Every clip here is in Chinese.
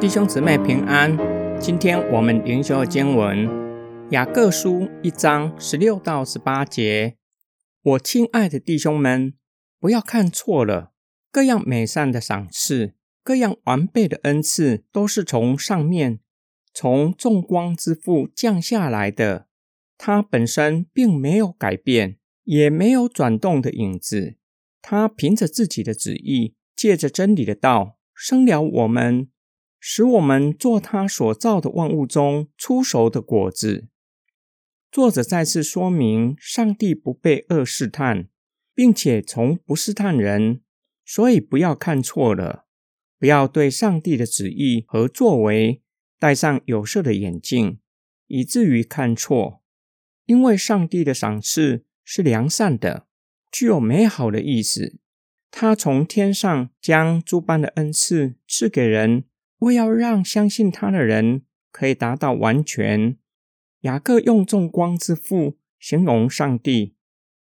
弟兄姊妹平安，今天我们灵修的经文雅各书一章十六到十八节。我亲爱的弟兄们，不要看错了，各样美善的赏赐，各样完备的恩赐，都是从上面，从众光之父降下来的。他本身并没有改变，也没有转动的影子。他凭着自己的旨意，借着真理的道，生了我们。使我们做他所造的万物中出熟的果子。作者再次说明，上帝不被恶试探，并且从不试探人，所以不要看错了，不要对上帝的旨意和作为戴上有色的眼镜，以至于看错。因为上帝的赏赐是良善的，具有美好的意思。他从天上将诸般的恩赐赐给人。为要让相信他的人可以达到完全，雅各用众光之父形容上帝，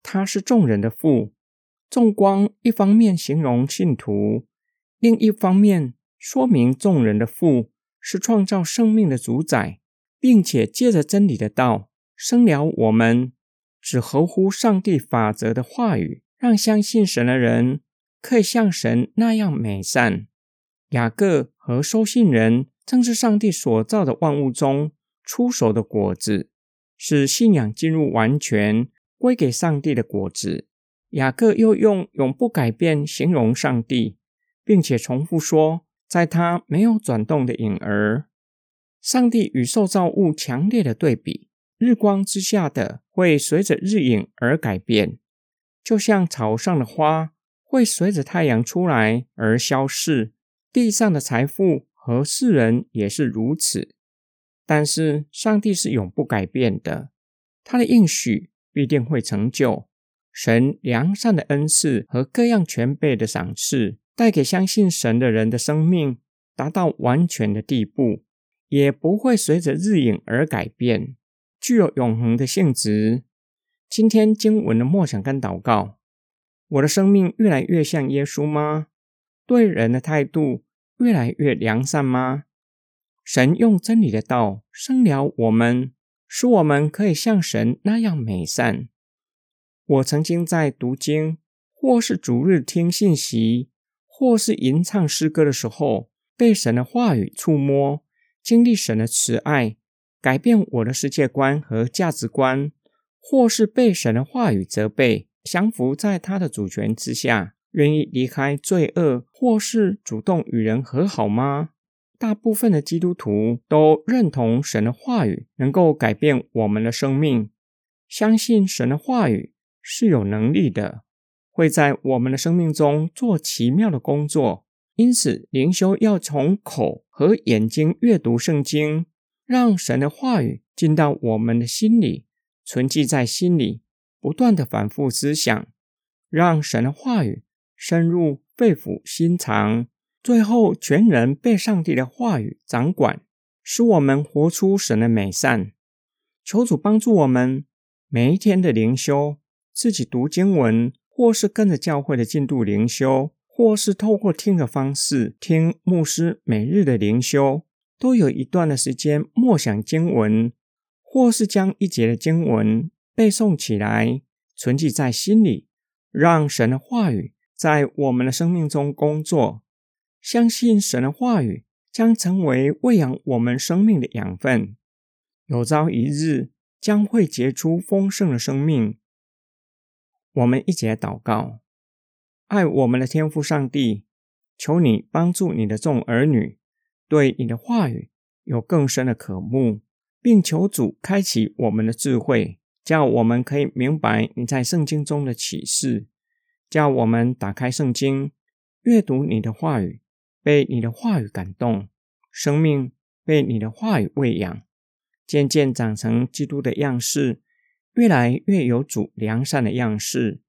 他是众人的父。众光一方面形容信徒，另一方面说明众人的父是创造生命的主宰，并且借着真理的道生了我们，只合乎上帝法则的话语，让相信神的人可以像神那样美善。雅各和收信人正是上帝所造的万物中出熟的果子，使信仰进入完全归给上帝的果子。雅各又用永不改变形容上帝，并且重复说，在他没有转动的影儿。上帝与受造物强烈的对比，日光之下的会随着日影而改变，就像草上的花会随着太阳出来而消逝。地上的财富和世人也是如此，但是上帝是永不改变的，他的应许必定会成就。神良善的恩赐和各样全备的赏赐，带给相信神的人的生命达到完全的地步，也不会随着日影而改变，具有永恒的性质。今天经文的默想跟祷告，我的生命越来越像耶稣吗？对人的态度。越来越良善吗？神用真理的道生了我们，使我们可以像神那样美善。我曾经在读经，或是逐日听信息，或是吟唱诗歌的时候，被神的话语触摸，经历神的慈爱，改变我的世界观和价值观；或是被神的话语责备，降服在他的主权之下。愿意离开罪恶，或是主动与人和好吗？大部分的基督徒都认同神的话语能够改变我们的生命，相信神的话语是有能力的，会在我们的生命中做奇妙的工作。因此，灵修要从口和眼睛阅读圣经，让神的话语进到我们的心里，存记在心里，不断的反复思想，让神的话语。深入肺腑心肠，最后全人被上帝的话语掌管，使我们活出神的美善。求主帮助我们每一天的灵修，自己读经文，或是跟着教会的进度灵修，或是透过听的方式听牧师每日的灵修，都有一段的时间默想经文，或是将一节的经文背诵起来，存记在心里，让神的话语。在我们的生命中工作，相信神的话语将成为喂养我们生命的养分，有朝一日将会结出丰盛的生命。我们一起来祷告：爱我们的天父上帝，求你帮助你的众儿女对你的话语有更深的渴慕，并求主开启我们的智慧，叫我们可以明白你在圣经中的启示。叫我们打开圣经，阅读你的话语，被你的话语感动，生命被你的话语喂养，渐渐长成基督的样式，越来越有主良善的样式。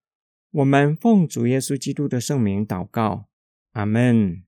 我们奉主耶稣基督的圣名祷告，阿门。